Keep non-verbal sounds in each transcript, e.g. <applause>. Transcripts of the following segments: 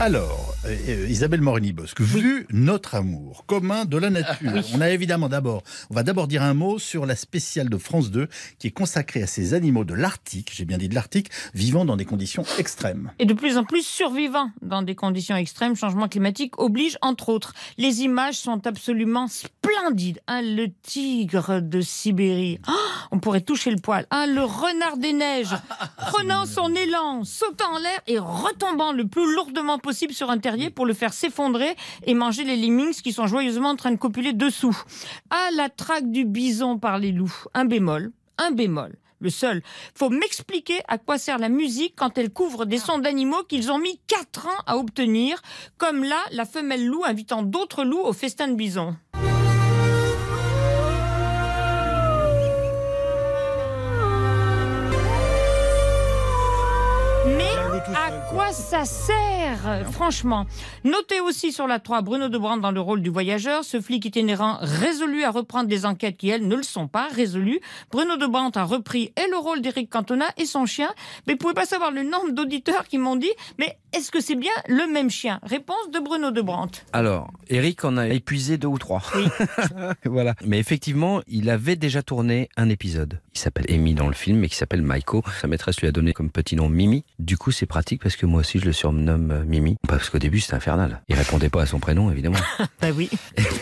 Alors, euh, euh, Isabelle Morini-Bosque, vu notre amour commun de la nature, on a évidemment d'abord, on va d'abord dire un mot sur la spéciale de France 2 qui est consacrée à ces animaux de l'Arctique, j'ai bien dit de l'Arctique, vivant dans des conditions extrêmes. et de plus en plus survivants dans des conditions extrêmes. Changement climatique oblige, entre autres. Les images sont absolument splendides. hein. le tigre de Sibérie, Oh, on pourrait toucher le poil. hein. le renard des neiges, prenant son élan, sautant en l'air et retombant le plus lourdement possible sur un terrier pour le faire s'effondrer et manger les lemmings qui sont joyeusement en train de copuler dessous. À la traque du bison par les loups, un bémol, un bémol. Le seul. Faut m'expliquer à quoi sert la musique quand elle couvre des sons d'animaux qu'ils ont mis 4 ans à obtenir, comme là, la femelle loup invitant d'autres loups au festin de bison. Mais quoi ça sert, franchement? Notez aussi sur la 3 Bruno Debrand dans le rôle du voyageur, ce flic itinérant résolu à reprendre des enquêtes qui, elles, ne le sont pas résolues. Bruno Debrand a repris et le rôle d'Éric Cantona et son chien, mais vous pouvez pas savoir le nombre d'auditeurs qui m'ont dit mais est-ce que c'est bien le même chien? Réponse de Bruno Debrand. Alors, Eric en a épuisé deux ou trois. Oui. <laughs> voilà. Mais effectivement, il avait déjà tourné un épisode. Il s'appelle Amy dans le film, mais qui s'appelle Maiko. Sa maîtresse lui a donné comme petit nom Mimi. Du coup, c'est pratique parce que moi aussi, je le surnomme euh, Mimi. Parce qu'au début, c'était infernal. Il répondait pas à son prénom, évidemment. <laughs> Bah oui.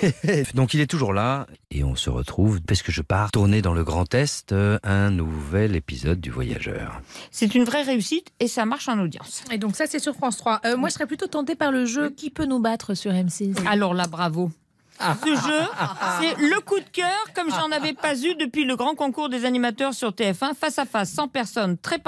<laughs> Donc, il est toujours là. Et on se retrouve parce que je pars tourner dans le Grand Est euh, un nouvel épisode du Voyageur. C'est une vraie réussite et ça marche en audience. Et donc ça, c'est sur France 3. Euh, moi, je serais plutôt tentée par le jeu Qui peut nous battre sur M6 Alors là, bravo. Ce jeu, c'est le coup de cœur comme j'en avais pas eu depuis le grand concours des animateurs sur TF1, face à face, 100 personnes, très,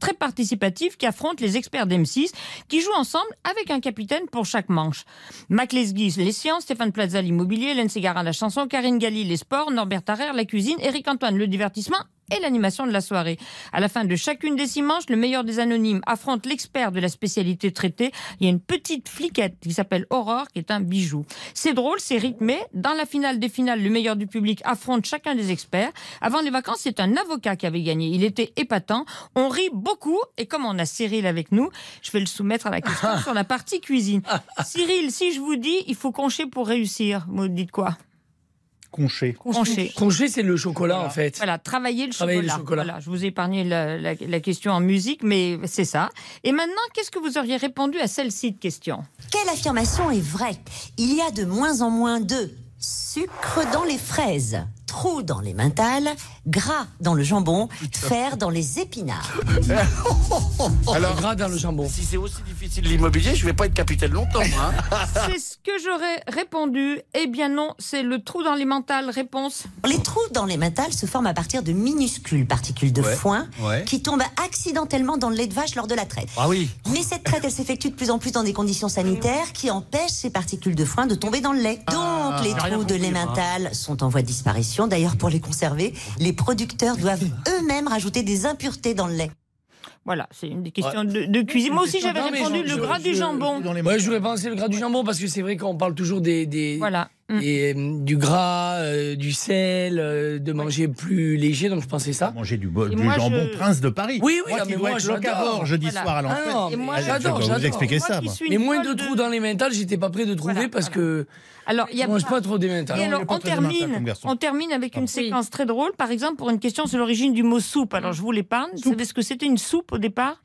très participatif, qui affrontent les experts d'M6, qui jouent ensemble avec un capitaine pour chaque manche. Mac Lesguy, les sciences, Stéphane Plaza, l'immobilier, Hélène Ségara, la chanson, Karine Galli, les sports, Norbert Tarrer, la cuisine, Eric Antoine, le divertissement et l'animation de la soirée. À la fin de chacune des six manches, le meilleur des anonymes affronte l'expert de la spécialité traitée. Il y a une petite fliquette qui s'appelle Aurore, qui est un bijou. C'est drôle, c'est rythmé. Dans la finale des finales, le meilleur du public affronte chacun des experts. Avant les vacances, c'est un avocat qui avait gagné. Il était épatant. On rit beaucoup. Et comme on a Cyril avec nous, je vais le soumettre à la question <laughs> sur la partie cuisine. Cyril, si je vous dis, il faut concher pour réussir, vous dites quoi? Conché. Concher. Congé, c'est le chocolat en fait. Voilà, travailler le Travailler le chocolat. chocolat. Voilà, je vous ai épargné la, la- la question en musique, mais c'est ça. Et maintenant, qu'est-ce que vous auriez répondu à celle-ci de question? Quelle affirmation est vraie? Il y a de moins en moins de sucre dans les fraises, trous dans les mentales, gras dans le jambon, fer dans les épinards. <laughs> Alors, gras dans le jambon. Si c'est aussi difficile l'immobilier, je vais pas être capitaine longtemps. Hein. <laughs> C'est ce que j'aurais répondu. Eh bien non, c'est le trou dans les mentales. Réponse. Les trous dans les mentales se forment à partir de minuscules particules de foin ouais. qui tombent accidentellement dans le lait de vache lors de la traite. Ah oui. Mais cette traite, elle s'effectue de plus en plus dans des conditions sanitaires qui empêchent ces particules de foin de tomber dans le lait. Donc, les trous de lait mental sont en voie de disparition. D'ailleurs, pour les conserver, les producteurs doivent eux-mêmes rajouter des impuretés dans le lait. Voilà, c'est une des questions de, de cuisine. Moi aussi, j'avais répondu je- le je- gras du je- jambon. Les Moi, j'aurais pensé le gras du jambon parce que c'est vrai qu'on parle toujours des, des, Voilà. Mm. des, euh, du gras, euh, du sel, euh, de manger plus léger. Donc je pensais ça. Manger du, bo- Et du jambon je- Prince de Paris. Oui, oui, moi ah, qui mais moi, être j'adore. locavore jeudi Voilà. soir à Ah Et mais je j'adore, vais vous j'adore. expliquer Moi ça. moi. Mais moins de trous dans les mentales, j'étais pas prêt de trouver Voilà, parce voilà. que Alors, il y je a mange pas- pas trop des mentales. Et alors, on termine, on avec une Oui. séquence très drôle. Par exemple, pour une question sur l'origine du mot soupe. Alors, je vous l'épargne. Vous savez ce que c'était une soupe au départ?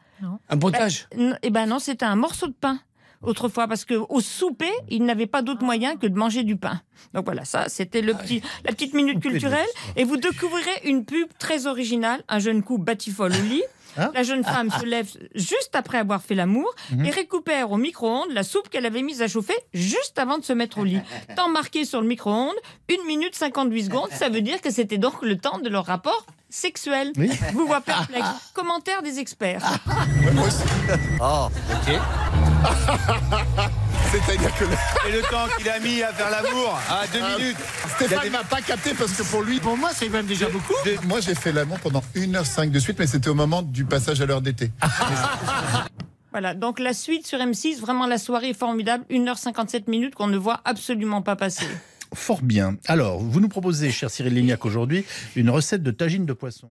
Un potage. N- Eh ben non, c'était un morceau de pain autrefois, parce que au souper, ils n'avaient pas d'autre moyen que de manger du pain. Donc voilà, ça, c'était le petit, la petite minute culturelle. Et vous découvrirez une pub très originale. Un jeune couple batifole au lit. Hein La jeune femme se lève juste après avoir fait l'amour et récupère au micro-ondes la soupe qu'elle avait mise à chauffer juste avant de se mettre au lit. <laughs> Temps marqué sur le micro-ondes, 1 minute 58 secondes. Ça veut dire que c'était donc le temps de leur rapport sexuel. Oui. Vous voit perplexe. Commentaire des experts. Oh, ok. <laughs> C'est-à-dire que le- Et le temps qu'il a mis à faire l'amour à deux minutes. Stéphane m'a pas capté parce que pour lui, Pour moi, c'est même déjà beaucoup. moi j'ai fait l'amour pendant 1h05 de suite, mais c'était au moment du passage à l'heure d'été. <laughs> Voilà, donc la suite sur M6, vraiment la soirée est formidable, 1h57 minutes qu'on ne voit absolument pas passer. Fort bien. Alors, vous nous proposez, cher Cyril Lignac, aujourd'hui, une recette de tagine de poisson.